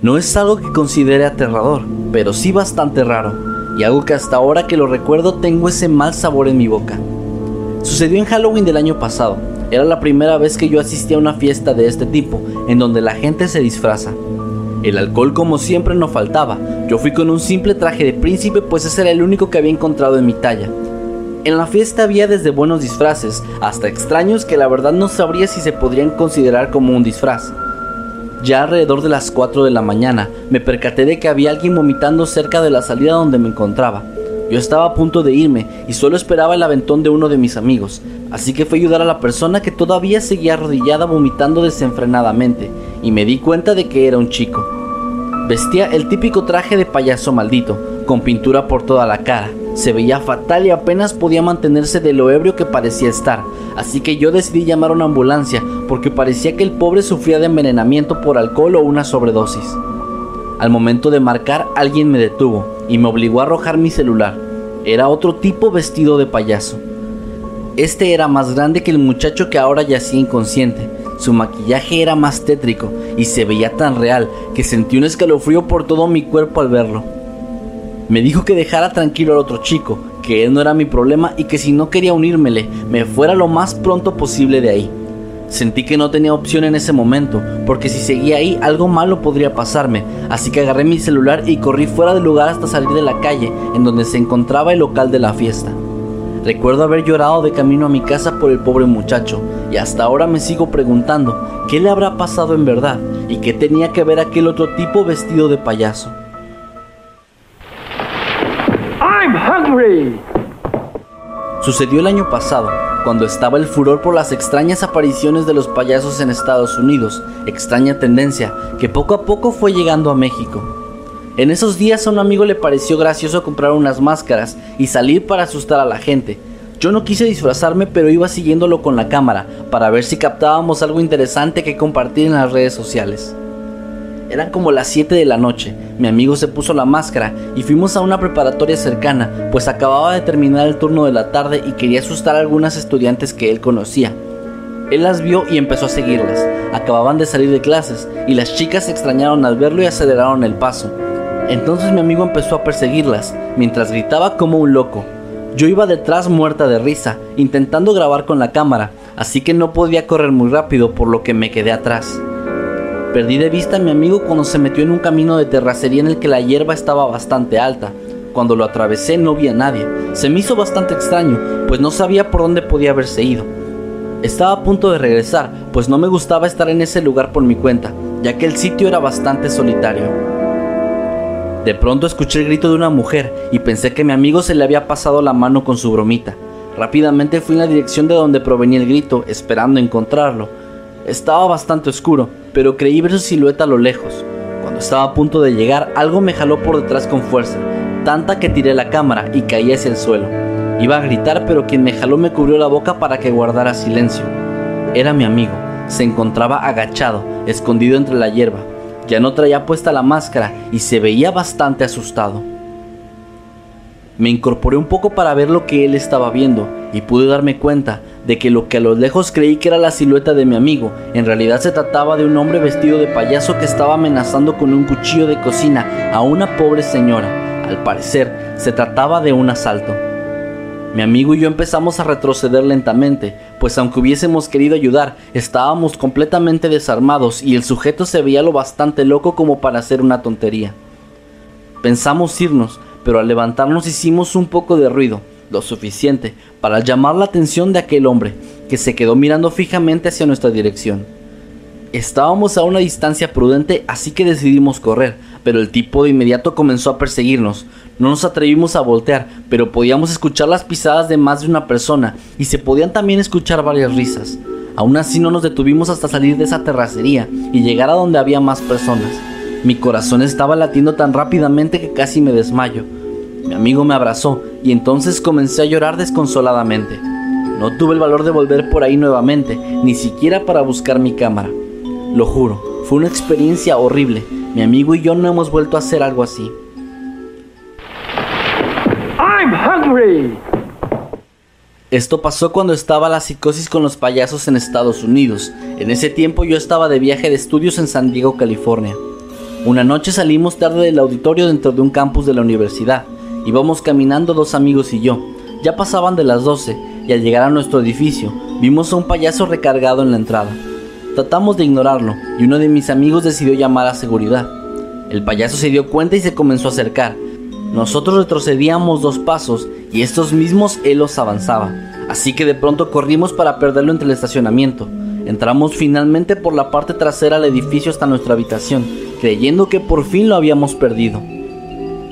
No es algo que considere aterrador, pero sí bastante raro, y algo que hasta ahora que lo recuerdo tengo ese mal sabor en mi boca. Sucedió en Halloween del año pasado, era la primera vez que yo asistía a una fiesta de este tipo, en donde la gente se disfraza. El alcohol como siempre no faltaba, yo fui con un simple traje de príncipe pues ese era el único que había encontrado en mi talla. En la fiesta había desde buenos disfraces hasta extraños que la verdad no sabría si se podrían considerar como un disfraz. Ya alrededor de las 4 de la mañana me percaté de que había alguien vomitando cerca de la salida donde me encontraba. Yo estaba a punto de irme y solo esperaba el aventón de uno de mis amigos, así que fui ayudar a la persona que todavía seguía arrodillada vomitando desenfrenadamente y me di cuenta de que era un chico. Vestía el típico traje de payaso maldito, con pintura por toda la cara. Se veía fatal y apenas podía mantenerse de lo ebrio que parecía estar, así que yo decidí llamar a una ambulancia porque parecía que el pobre sufría de envenenamiento por alcohol o una sobredosis. Al momento de marcar, alguien me detuvo y me obligó a arrojar mi celular. Era otro tipo vestido de payaso. Este era más grande que el muchacho que ahora yacía inconsciente. Su maquillaje era más tétrico y se veía tan real que sentí un escalofrío por todo mi cuerpo al verlo. Me dijo que dejara tranquilo al otro chico, que él no era mi problema y que si no quería unírmele, me fuera lo más pronto posible de ahí. Sentí que no tenía opción en ese momento, porque si seguía ahí algo malo podría pasarme, así que agarré mi celular y corrí fuera del lugar hasta salir de la calle en donde se encontraba el local de la fiesta. Recuerdo haber llorado de camino a mi casa por el pobre muchacho, y hasta ahora me sigo preguntando qué le habrá pasado en verdad y qué tenía que ver aquel otro tipo vestido de payaso. Sucedió el año pasado, cuando estaba el furor por las extrañas apariciones de los payasos en Estados Unidos, extraña tendencia que poco a poco fue llegando a México. En esos días a un amigo le pareció gracioso comprar unas máscaras y salir para asustar a la gente. Yo no quise disfrazarme pero iba siguiéndolo con la cámara para ver si captábamos algo interesante que compartir en las redes sociales. Eran como las 7 de la noche, mi amigo se puso la máscara y fuimos a una preparatoria cercana, pues acababa de terminar el turno de la tarde y quería asustar a algunas estudiantes que él conocía. Él las vio y empezó a seguirlas. Acababan de salir de clases y las chicas se extrañaron al verlo y aceleraron el paso. Entonces mi amigo empezó a perseguirlas, mientras gritaba como un loco. Yo iba detrás muerta de risa, intentando grabar con la cámara, así que no podía correr muy rápido por lo que me quedé atrás. Perdí de vista a mi amigo cuando se metió en un camino de terracería en el que la hierba estaba bastante alta. Cuando lo atravesé no vi a nadie. Se me hizo bastante extraño, pues no sabía por dónde podía haberse ido. Estaba a punto de regresar, pues no me gustaba estar en ese lugar por mi cuenta, ya que el sitio era bastante solitario. De pronto escuché el grito de una mujer y pensé que mi amigo se le había pasado la mano con su bromita. Rápidamente fui en la dirección de donde provenía el grito, esperando encontrarlo. Estaba bastante oscuro, pero creí ver su silueta a lo lejos. Cuando estaba a punto de llegar, algo me jaló por detrás con fuerza, tanta que tiré la cámara y caí hacia el suelo. Iba a gritar, pero quien me jaló me cubrió la boca para que guardara silencio. Era mi amigo. Se encontraba agachado, escondido entre la hierba. Ya no traía puesta la máscara y se veía bastante asustado. Me incorporé un poco para ver lo que él estaba viendo y pude darme cuenta de que lo que a lo lejos creí que era la silueta de mi amigo, en realidad se trataba de un hombre vestido de payaso que estaba amenazando con un cuchillo de cocina a una pobre señora. Al parecer, se trataba de un asalto. Mi amigo y yo empezamos a retroceder lentamente, pues aunque hubiésemos querido ayudar, estábamos completamente desarmados y el sujeto se veía lo bastante loco como para hacer una tontería. Pensamos irnos, pero al levantarnos hicimos un poco de ruido, lo suficiente para llamar la atención de aquel hombre, que se quedó mirando fijamente hacia nuestra dirección. Estábamos a una distancia prudente, así que decidimos correr, pero el tipo de inmediato comenzó a perseguirnos. No nos atrevimos a voltear, pero podíamos escuchar las pisadas de más de una persona y se podían también escuchar varias risas. Aún así no nos detuvimos hasta salir de esa terracería y llegar a donde había más personas. Mi corazón estaba latiendo tan rápidamente que casi me desmayo. Mi amigo me abrazó y entonces comencé a llorar desconsoladamente. No tuve el valor de volver por ahí nuevamente, ni siquiera para buscar mi cámara. Lo juro, fue una experiencia horrible. Mi amigo y yo no hemos vuelto a hacer algo así. I'm hungry. Esto pasó cuando estaba la psicosis con los payasos en Estados Unidos. En ese tiempo yo estaba de viaje de estudios en San Diego, California. Una noche salimos tarde del auditorio dentro de un campus de la universidad. Íbamos caminando dos amigos y yo. Ya pasaban de las 12 y al llegar a nuestro edificio vimos a un payaso recargado en la entrada. Tratamos de ignorarlo y uno de mis amigos decidió llamar a seguridad. El payaso se dio cuenta y se comenzó a acercar. Nosotros retrocedíamos dos pasos y estos mismos él los avanzaba. Así que de pronto corrimos para perderlo entre el estacionamiento. Entramos finalmente por la parte trasera del edificio hasta nuestra habitación, creyendo que por fin lo habíamos perdido.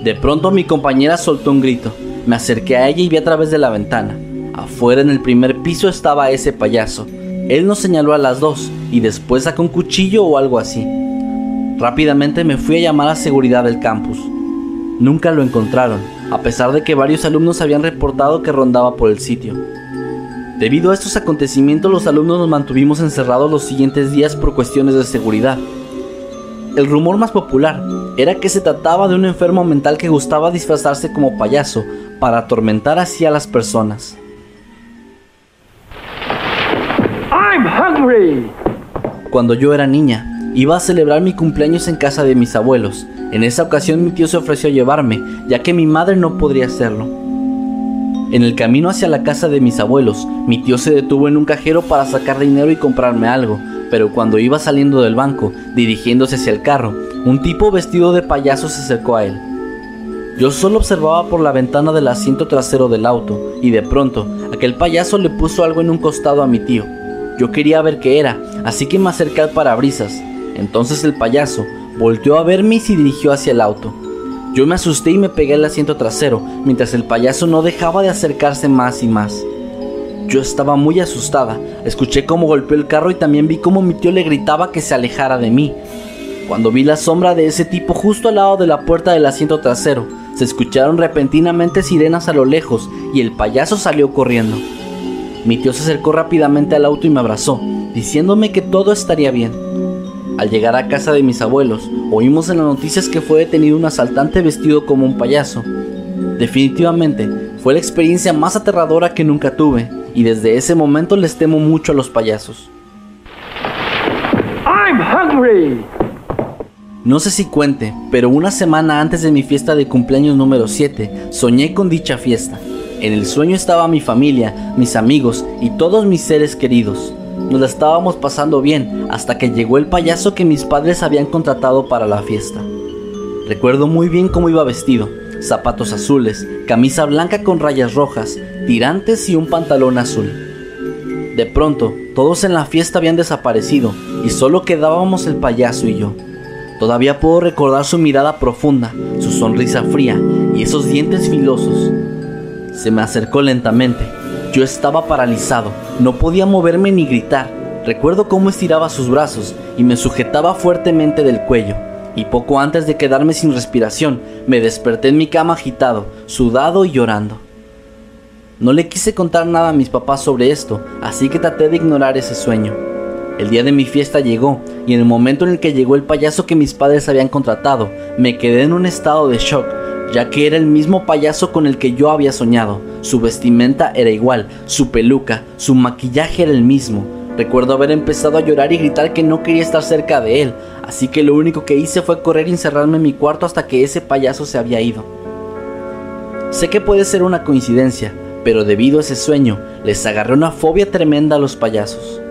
De pronto mi compañera soltó un grito. Me acerqué a ella y vi a través de la ventana. Afuera en el primer piso estaba ese payaso. Él nos señaló a las dos y después sacó un cuchillo o algo así. Rápidamente me fui a llamar a seguridad del campus. Nunca lo encontraron, a pesar de que varios alumnos habían reportado que rondaba por el sitio. Debido a estos acontecimientos, los alumnos nos mantuvimos encerrados los siguientes días por cuestiones de seguridad. El rumor más popular era que se trataba de un enfermo mental que gustaba disfrazarse como payaso para atormentar así a las personas. I'm hungry. Cuando yo era niña, iba a celebrar mi cumpleaños en casa de mis abuelos. En esa ocasión mi tío se ofreció a llevarme, ya que mi madre no podría hacerlo. En el camino hacia la casa de mis abuelos, mi tío se detuvo en un cajero para sacar dinero y comprarme algo, pero cuando iba saliendo del banco, dirigiéndose hacia el carro, un tipo vestido de payaso se acercó a él. Yo solo observaba por la ventana del asiento trasero del auto y de pronto aquel payaso le puso algo en un costado a mi tío. Yo quería ver qué era, así que me acerqué al parabrisas. Entonces el payaso volteó a verme y se dirigió hacia el auto. Yo me asusté y me pegué al asiento trasero, mientras el payaso no dejaba de acercarse más y más. Yo estaba muy asustada, escuché cómo golpeó el carro y también vi cómo mi tío le gritaba que se alejara de mí. Cuando vi la sombra de ese tipo justo al lado de la puerta del asiento trasero, se escucharon repentinamente sirenas a lo lejos y el payaso salió corriendo. Mi tío se acercó rápidamente al auto y me abrazó, diciéndome que todo estaría bien. Al llegar a casa de mis abuelos, oímos en las noticias que fue detenido un asaltante vestido como un payaso. Definitivamente, fue la experiencia más aterradora que nunca tuve, y desde ese momento les temo mucho a los payasos. I'm hungry. No sé si cuente, pero una semana antes de mi fiesta de cumpleaños número 7, soñé con dicha fiesta. En el sueño estaba mi familia, mis amigos y todos mis seres queridos. Nos la estábamos pasando bien hasta que llegó el payaso que mis padres habían contratado para la fiesta. Recuerdo muy bien cómo iba vestido, zapatos azules, camisa blanca con rayas rojas, tirantes y un pantalón azul. De pronto, todos en la fiesta habían desaparecido y solo quedábamos el payaso y yo. Todavía puedo recordar su mirada profunda, su sonrisa fría y esos dientes filosos. Se me acercó lentamente. Yo estaba paralizado, no podía moverme ni gritar. Recuerdo cómo estiraba sus brazos y me sujetaba fuertemente del cuello. Y poco antes de quedarme sin respiración, me desperté en mi cama agitado, sudado y llorando. No le quise contar nada a mis papás sobre esto, así que traté de ignorar ese sueño. El día de mi fiesta llegó y en el momento en el que llegó el payaso que mis padres habían contratado, me quedé en un estado de shock, ya que era el mismo payaso con el que yo había soñado, Su vestimenta era igual, su peluca, su maquillaje era el mismo. Recuerdo haber empezado a llorar y gritar que no quería estar cerca de él, así que lo único que hice fue correr y encerrarme en mi cuarto hasta que ese payaso se había ido. Sé que puede ser una coincidencia, pero debido a ese sueño, les agarré una fobia tremenda a los payasos.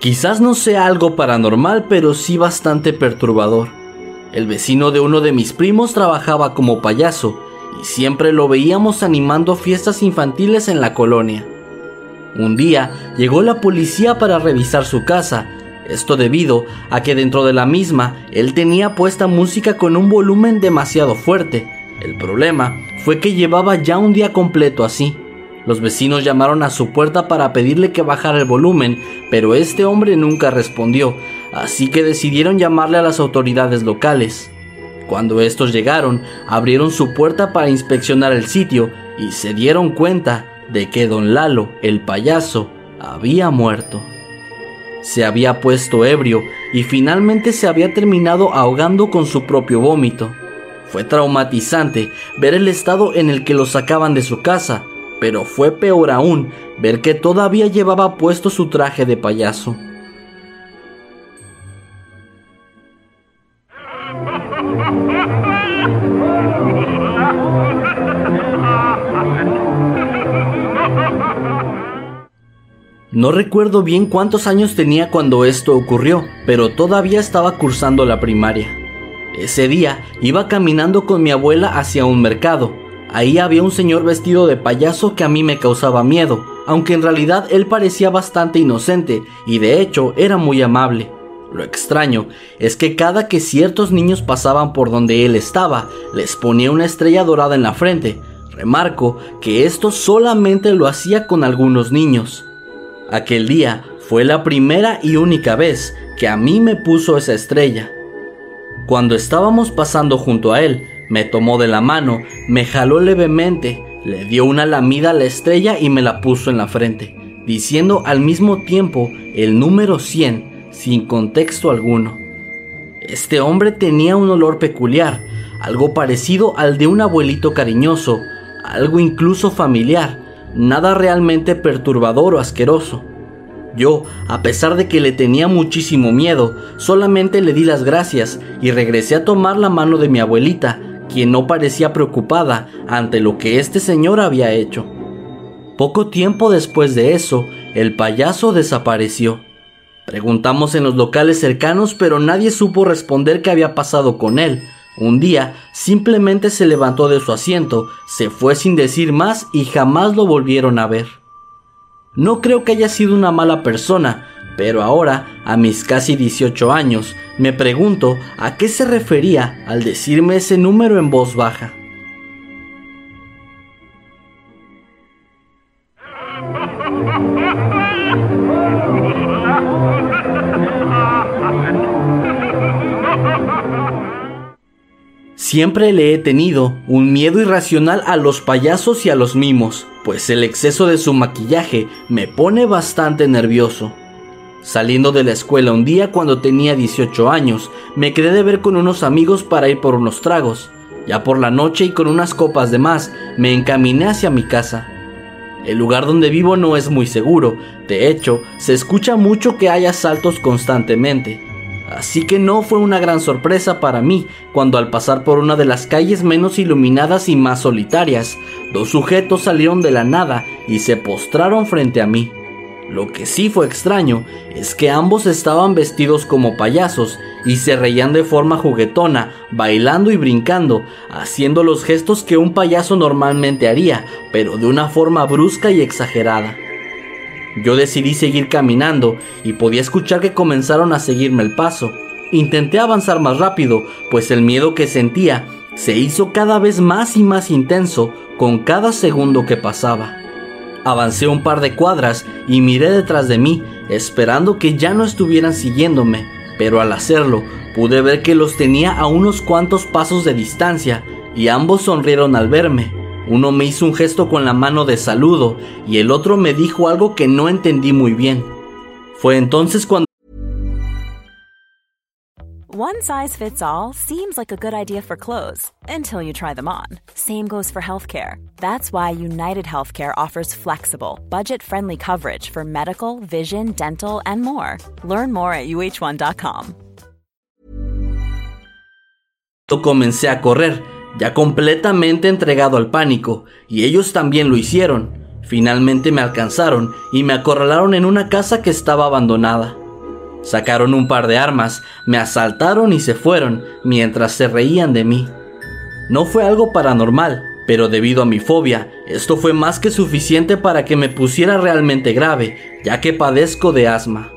Quizás no sea algo paranormal, pero sí bastante perturbador. El vecino de uno de mis primos trabajaba como payaso y siempre lo veíamos animando fiestas infantiles en la colonia. Un día llegó la policía para revisar su casa, esto debido a que dentro de la misma él tenía puesta música con un volumen demasiado fuerte. El problema fue que llevaba ya un día completo así. Los vecinos llamaron a su puerta para pedirle que bajara el volumen, pero este hombre nunca respondió, así que decidieron llamarle a las autoridades locales. Cuando estos llegaron, abrieron su puerta para inspeccionar el sitio y se dieron cuenta de que don Lalo, el payaso, había muerto. Se había puesto ebrio y finalmente se había terminado ahogando con su propio vómito. Fue traumatizante ver el estado en el que lo sacaban de su casa, pero fue peor aún ver que todavía llevaba puesto su traje de payaso. No recuerdo bien cuántos años tenía cuando esto ocurrió, pero todavía estaba cursando la primaria. Ese día iba caminando con mi abuela hacia un mercado, Ahí había un señor vestido de payaso que a mí me causaba miedo, aunque en realidad él parecía bastante inocente y de hecho era muy amable. Lo extraño es que cada que ciertos niños pasaban por donde él estaba, les ponía una estrella dorada en la frente. Remarco que esto solamente lo hacía con algunos niños. Aquel día fue la primera y única vez que a mí me puso esa estrella. Cuando estábamos pasando junto a él, me tomó de la mano, me jaló levemente, le dio una lamida a la estrella y me la puso en la frente, diciendo al mismo tiempo el número 100 sin contexto alguno. Este hombre tenía un olor peculiar, algo parecido al de un abuelito cariñoso, algo incluso familiar, nada realmente perturbador o asqueroso. Yo, a pesar de que le tenía muchísimo miedo, solamente le di las gracias y regresé a tomar la mano de mi abuelita, quien no parecía preocupada ante lo que este señor había hecho. Poco tiempo después de eso, el payaso desapareció. Preguntamos en los locales cercanos, pero nadie supo responder qué había pasado con él. Un día simplemente se levantó de su asiento, se fue sin decir más y jamás lo volvieron a ver. No creo que haya sido una mala persona, pero ahora, a mis casi 18 años, me pregunto a qué se refería al decirme ese número en voz baja. Siempre le he tenido un miedo irracional a los payasos y a los mimos, pues el exceso de su maquillaje me pone bastante nervioso. Saliendo de la escuela un día cuando tenía 18 años, me quedé de ver con unos amigos para ir por unos tragos. Ya por la noche y con unas copas de más, me encaminé hacia mi casa. El lugar donde vivo no es muy seguro, de hecho, se escucha mucho que hay asaltos constantemente. Así que no fue una gran sorpresa para mí cuando al pasar por una de las calles menos iluminadas y más solitarias, dos sujetos salieron de la nada y se postraron frente a mí. Lo que sí fue extraño es que ambos estaban vestidos como payasos y se reían de forma juguetona, bailando y brincando, haciendo los gestos que un payaso normalmente haría, pero de una forma brusca y exagerada. Yo decidí seguir caminando y podía escuchar que comenzaron a seguirme el paso. Intenté avanzar más rápido, pues el miedo que sentía se hizo cada vez más y más intenso con cada segundo que pasaba. Avancé un par de cuadras y miré detrás de mí, esperando que ya no estuvieran siguiéndome, pero al hacerlo pude ver que los tenía a unos cuantos pasos de distancia y ambos sonrieron al verme. Uno me hizo un gesto con la mano de saludo y el otro me dijo algo que no entendí muy bien. Fue entonces cuando One size fits all seems like a good idea for clothes until you try them on. Same goes for healthcare. That's why United Healthcare offers flexible, budget friendly coverage for medical, vision, dental, and more. Learn more at uh1.com. comencé a correr, ya completamente entregado al pánico, y ellos también lo hicieron. Finalmente me alcanzaron y me acorralaron en una casa que estaba abandonada. Sacaron un par de armas, me asaltaron y se fueron mientras se reían de mí. No fue algo paranormal, pero debido a mi fobia, esto fue más que suficiente para que me pusiera realmente grave, ya que padezco de asma.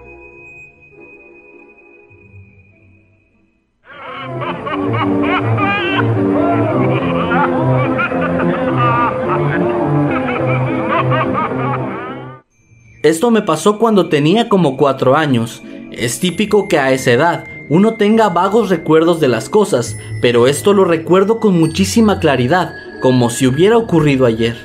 Esto me pasó cuando tenía como cuatro años es típico que a esa edad uno tenga vagos recuerdos de las cosas, pero esto lo recuerdo con muchísima claridad, como si hubiera ocurrido ayer.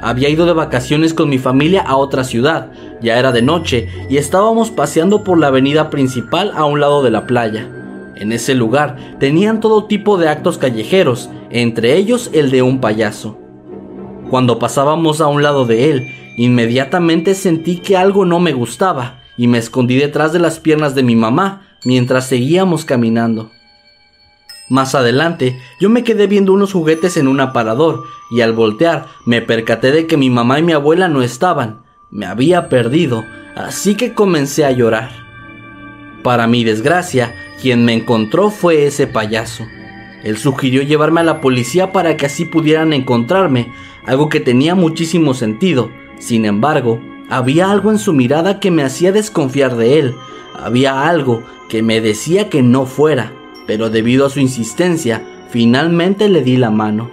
Había ido de vacaciones con mi familia a otra ciudad, ya era de noche y estábamos paseando por la avenida principal a un lado de la playa. En ese lugar tenían todo tipo de actos callejeros, entre ellos el de un payaso. Cuando pasábamos a un lado de él, inmediatamente sentí que algo no me gustaba y me escondí detrás de las piernas de mi mamá mientras seguíamos caminando. Más adelante, yo me quedé viendo unos juguetes en un aparador y al voltear me percaté de que mi mamá y mi abuela no estaban. Me había perdido, así que comencé a llorar. Para mi desgracia, quien me encontró fue ese payaso. Él sugirió llevarme a la policía para que así pudieran encontrarme, algo que tenía muchísimo sentido. Sin embargo, había algo en su mirada que me hacía desconfiar de él. Había algo que me decía que no fuera, pero debido a su insistencia, finalmente le di la mano.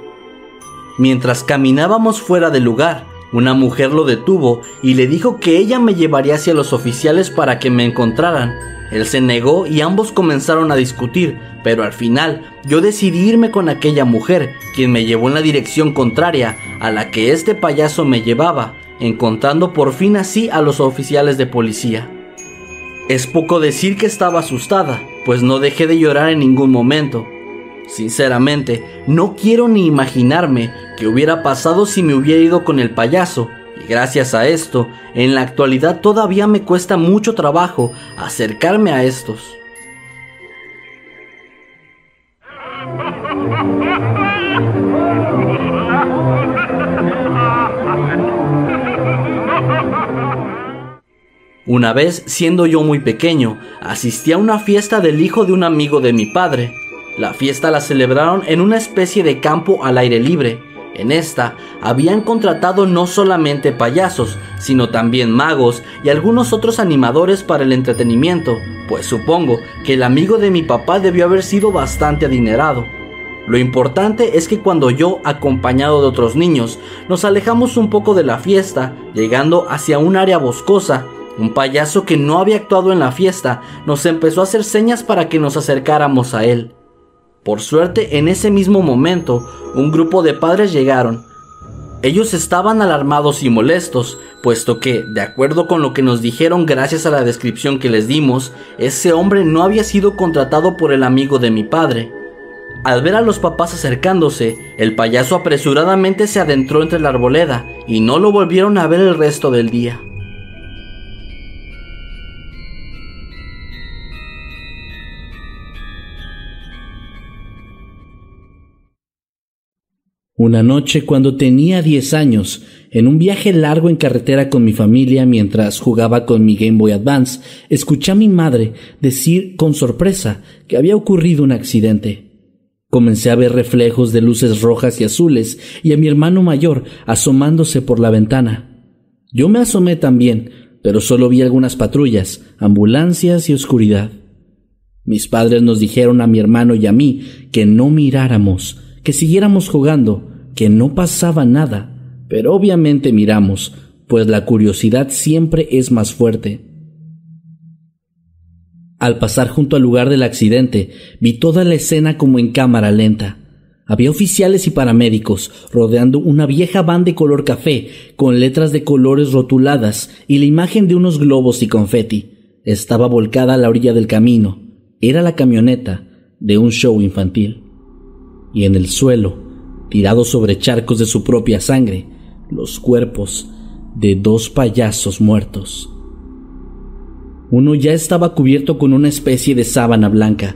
Mientras caminábamos fuera del lugar, una mujer lo detuvo y le dijo que ella me llevaría hacia los oficiales para que me encontraran. Él se negó y ambos comenzaron a discutir, pero al final yo decidí irme con aquella mujer, quien me llevó en la dirección contraria a la que este payaso me llevaba, encontrando por fin así a los oficiales de policía. Es poco decir que estaba asustada, pues no dejé de llorar en ningún momento. Sinceramente, no quiero ni imaginarme qué hubiera pasado si me hubiera ido con el payaso, y gracias a esto, en la actualidad todavía me cuesta mucho trabajo acercarme a estos. Una vez, siendo yo muy pequeño, asistí a una fiesta del hijo de un amigo de mi padre. La fiesta la celebraron en una especie de campo al aire libre. En esta habían contratado no solamente payasos, sino también magos y algunos otros animadores para el entretenimiento, pues supongo que el amigo de mi papá debió haber sido bastante adinerado. Lo importante es que cuando yo, acompañado de otros niños, nos alejamos un poco de la fiesta, llegando hacia un área boscosa, un payaso que no había actuado en la fiesta nos empezó a hacer señas para que nos acercáramos a él. Por suerte, en ese mismo momento, un grupo de padres llegaron. Ellos estaban alarmados y molestos, puesto que, de acuerdo con lo que nos dijeron gracias a la descripción que les dimos, ese hombre no había sido contratado por el amigo de mi padre. Al ver a los papás acercándose, el payaso apresuradamente se adentró entre la arboleda y no lo volvieron a ver el resto del día. Una noche cuando tenía 10 años, en un viaje largo en carretera con mi familia mientras jugaba con mi Game Boy Advance, escuché a mi madre decir con sorpresa que había ocurrido un accidente. Comencé a ver reflejos de luces rojas y azules y a mi hermano mayor asomándose por la ventana. Yo me asomé también, pero solo vi algunas patrullas, ambulancias y oscuridad. Mis padres nos dijeron a mi hermano y a mí que no miráramos, que siguiéramos jugando, que no pasaba nada, pero obviamente miramos, pues la curiosidad siempre es más fuerte. Al pasar junto al lugar del accidente, vi toda la escena como en cámara lenta. Había oficiales y paramédicos rodeando una vieja van de color café con letras de colores rotuladas y la imagen de unos globos y confeti. Estaba volcada a la orilla del camino. Era la camioneta de un show infantil. Y en el suelo, tirados sobre charcos de su propia sangre, los cuerpos de dos payasos muertos. Uno ya estaba cubierto con una especie de sábana blanca,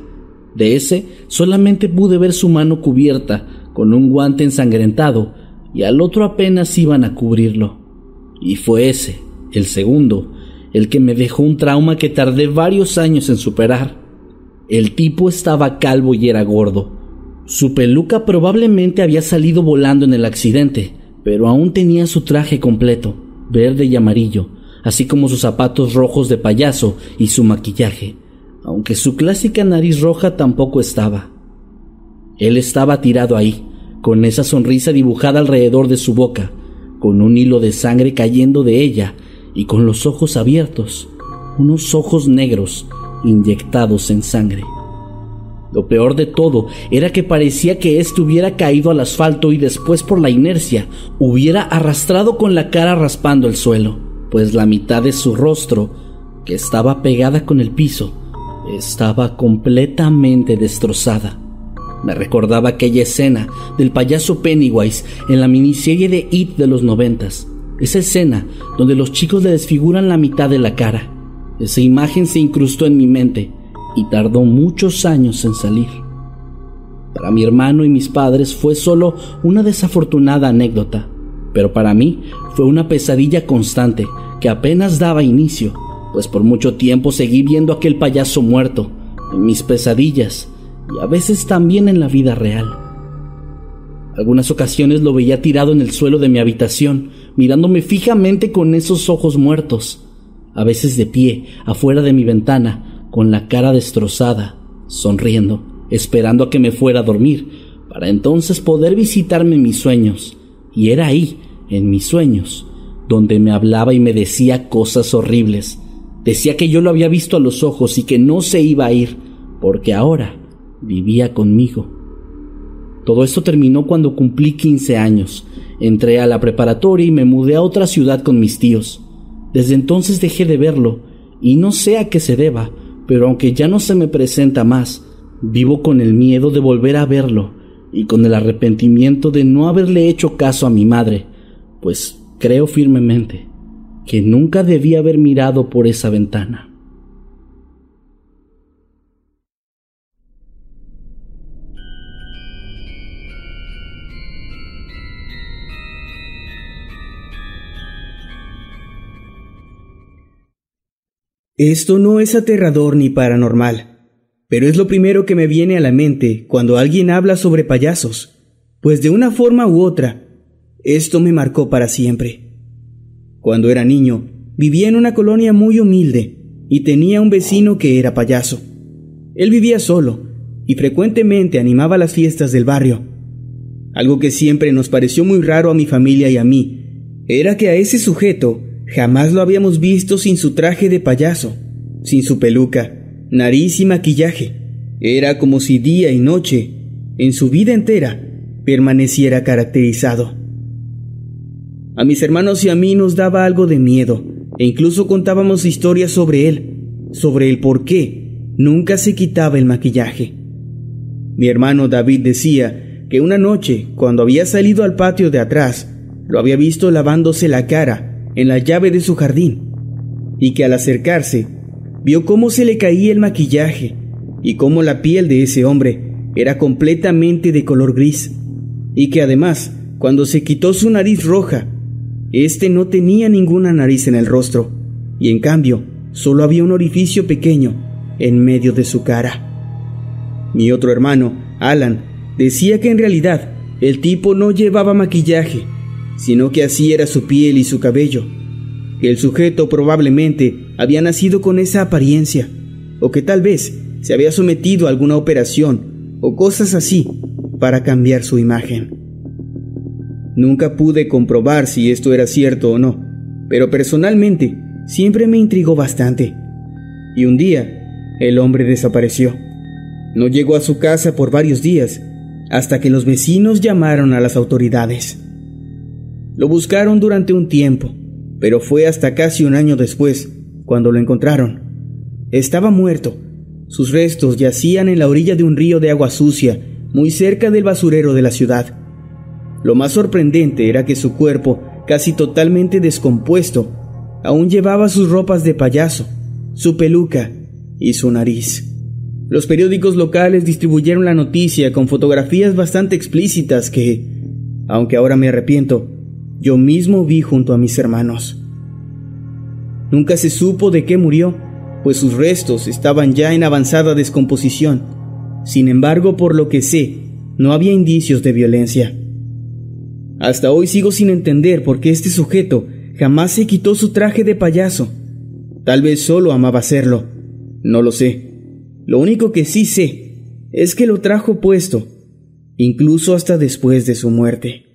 de ese solamente pude ver su mano cubierta con un guante ensangrentado y al otro apenas iban a cubrirlo. Y fue ese, el segundo, el que me dejó un trauma que tardé varios años en superar. El tipo estaba calvo y era gordo. Su peluca probablemente había salido volando en el accidente, pero aún tenía su traje completo, verde y amarillo, así como sus zapatos rojos de payaso y su maquillaje aunque su clásica nariz roja tampoco estaba. Él estaba tirado ahí, con esa sonrisa dibujada alrededor de su boca, con un hilo de sangre cayendo de ella y con los ojos abiertos, unos ojos negros inyectados en sangre. Lo peor de todo era que parecía que éste hubiera caído al asfalto y después por la inercia hubiera arrastrado con la cara raspando el suelo, pues la mitad de su rostro, que estaba pegada con el piso, estaba completamente destrozada. Me recordaba aquella escena del payaso Pennywise en la miniserie de It de los noventas. Esa escena donde los chicos le desfiguran la mitad de la cara. Esa imagen se incrustó en mi mente y tardó muchos años en salir. Para mi hermano y mis padres fue solo una desafortunada anécdota, pero para mí fue una pesadilla constante que apenas daba inicio pues por mucho tiempo seguí viendo aquel payaso muerto en mis pesadillas y a veces también en la vida real. Algunas ocasiones lo veía tirado en el suelo de mi habitación, mirándome fijamente con esos ojos muertos, a veces de pie, afuera de mi ventana, con la cara destrozada, sonriendo, esperando a que me fuera a dormir, para entonces poder visitarme en mis sueños. Y era ahí, en mis sueños, donde me hablaba y me decía cosas horribles, Decía que yo lo había visto a los ojos y que no se iba a ir, porque ahora vivía conmigo. Todo esto terminó cuando cumplí 15 años. Entré a la preparatoria y me mudé a otra ciudad con mis tíos. Desde entonces dejé de verlo, y no sé a qué se deba, pero aunque ya no se me presenta más, vivo con el miedo de volver a verlo y con el arrepentimiento de no haberle hecho caso a mi madre, pues creo firmemente que nunca debía haber mirado por esa ventana. Esto no es aterrador ni paranormal, pero es lo primero que me viene a la mente cuando alguien habla sobre payasos, pues de una forma u otra, esto me marcó para siempre. Cuando era niño, vivía en una colonia muy humilde y tenía un vecino que era payaso. Él vivía solo y frecuentemente animaba las fiestas del barrio. Algo que siempre nos pareció muy raro a mi familia y a mí era que a ese sujeto jamás lo habíamos visto sin su traje de payaso, sin su peluca, nariz y maquillaje. Era como si día y noche, en su vida entera, permaneciera caracterizado. A mis hermanos y a mí nos daba algo de miedo, e incluso contábamos historias sobre él, sobre el por qué nunca se quitaba el maquillaje. Mi hermano David decía que una noche, cuando había salido al patio de atrás, lo había visto lavándose la cara en la llave de su jardín, y que al acercarse, vio cómo se le caía el maquillaje y cómo la piel de ese hombre era completamente de color gris, y que además, cuando se quitó su nariz roja, este no tenía ninguna nariz en el rostro, y en cambio solo había un orificio pequeño en medio de su cara. Mi otro hermano, Alan, decía que en realidad el tipo no llevaba maquillaje, sino que así era su piel y su cabello, que el sujeto probablemente había nacido con esa apariencia, o que tal vez se había sometido a alguna operación o cosas así para cambiar su imagen. Nunca pude comprobar si esto era cierto o no, pero personalmente siempre me intrigó bastante. Y un día, el hombre desapareció. No llegó a su casa por varios días, hasta que los vecinos llamaron a las autoridades. Lo buscaron durante un tiempo, pero fue hasta casi un año después cuando lo encontraron. Estaba muerto. Sus restos yacían en la orilla de un río de agua sucia, muy cerca del basurero de la ciudad. Lo más sorprendente era que su cuerpo, casi totalmente descompuesto, aún llevaba sus ropas de payaso, su peluca y su nariz. Los periódicos locales distribuyeron la noticia con fotografías bastante explícitas que, aunque ahora me arrepiento, yo mismo vi junto a mis hermanos. Nunca se supo de qué murió, pues sus restos estaban ya en avanzada descomposición. Sin embargo, por lo que sé, no había indicios de violencia. Hasta hoy sigo sin entender por qué este sujeto jamás se quitó su traje de payaso. Tal vez solo amaba hacerlo. No lo sé. Lo único que sí sé es que lo trajo puesto, incluso hasta después de su muerte.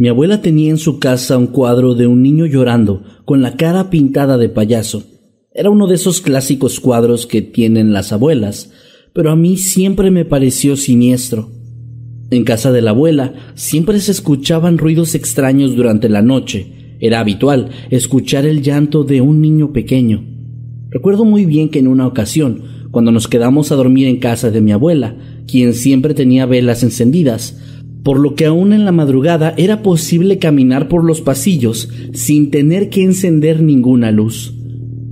Mi abuela tenía en su casa un cuadro de un niño llorando, con la cara pintada de payaso. Era uno de esos clásicos cuadros que tienen las abuelas, pero a mí siempre me pareció siniestro. En casa de la abuela siempre se escuchaban ruidos extraños durante la noche. Era habitual escuchar el llanto de un niño pequeño. Recuerdo muy bien que en una ocasión, cuando nos quedamos a dormir en casa de mi abuela, quien siempre tenía velas encendidas, por lo que aún en la madrugada era posible caminar por los pasillos sin tener que encender ninguna luz.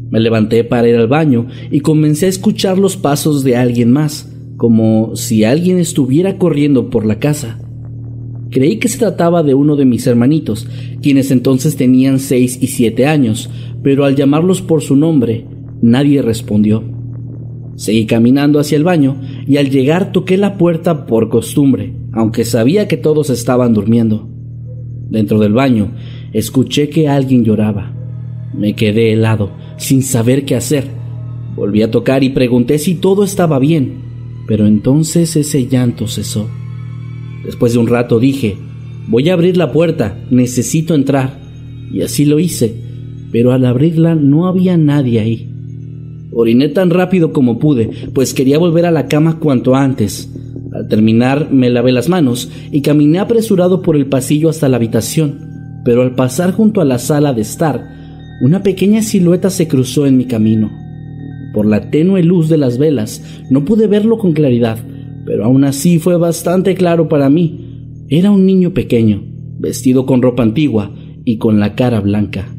Me levanté para ir al baño y comencé a escuchar los pasos de alguien más, como si alguien estuviera corriendo por la casa. Creí que se trataba de uno de mis hermanitos, quienes entonces tenían seis y siete años, pero al llamarlos por su nombre, nadie respondió. Seguí caminando hacia el baño y al llegar toqué la puerta por costumbre, aunque sabía que todos estaban durmiendo. Dentro del baño escuché que alguien lloraba. Me quedé helado sin saber qué hacer. Volví a tocar y pregunté si todo estaba bien, pero entonces ese llanto cesó. Después de un rato dije, voy a abrir la puerta, necesito entrar. Y así lo hice, pero al abrirla no había nadie ahí. Oriné tan rápido como pude, pues quería volver a la cama cuanto antes. Al terminar me lavé las manos y caminé apresurado por el pasillo hasta la habitación, pero al pasar junto a la sala de estar, una pequeña silueta se cruzó en mi camino. Por la tenue luz de las velas no pude verlo con claridad, pero aún así fue bastante claro para mí. Era un niño pequeño, vestido con ropa antigua y con la cara blanca.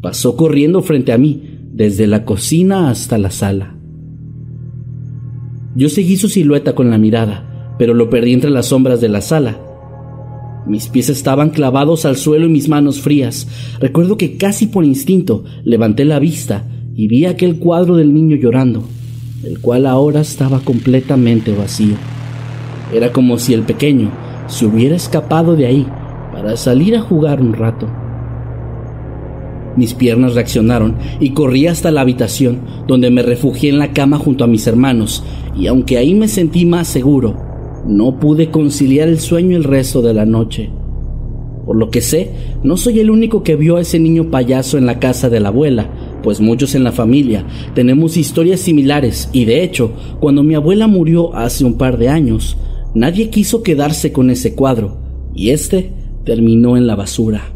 Pasó corriendo frente a mí, desde la cocina hasta la sala. Yo seguí su silueta con la mirada, pero lo perdí entre las sombras de la sala. Mis pies estaban clavados al suelo y mis manos frías. Recuerdo que casi por instinto levanté la vista y vi aquel cuadro del niño llorando, el cual ahora estaba completamente vacío. Era como si el pequeño se hubiera escapado de ahí para salir a jugar un rato. Mis piernas reaccionaron y corrí hasta la habitación, donde me refugié en la cama junto a mis hermanos, y aunque ahí me sentí más seguro, no pude conciliar el sueño el resto de la noche. Por lo que sé, no soy el único que vio a ese niño payaso en la casa de la abuela, pues muchos en la familia tenemos historias similares y de hecho, cuando mi abuela murió hace un par de años, nadie quiso quedarse con ese cuadro y este terminó en la basura.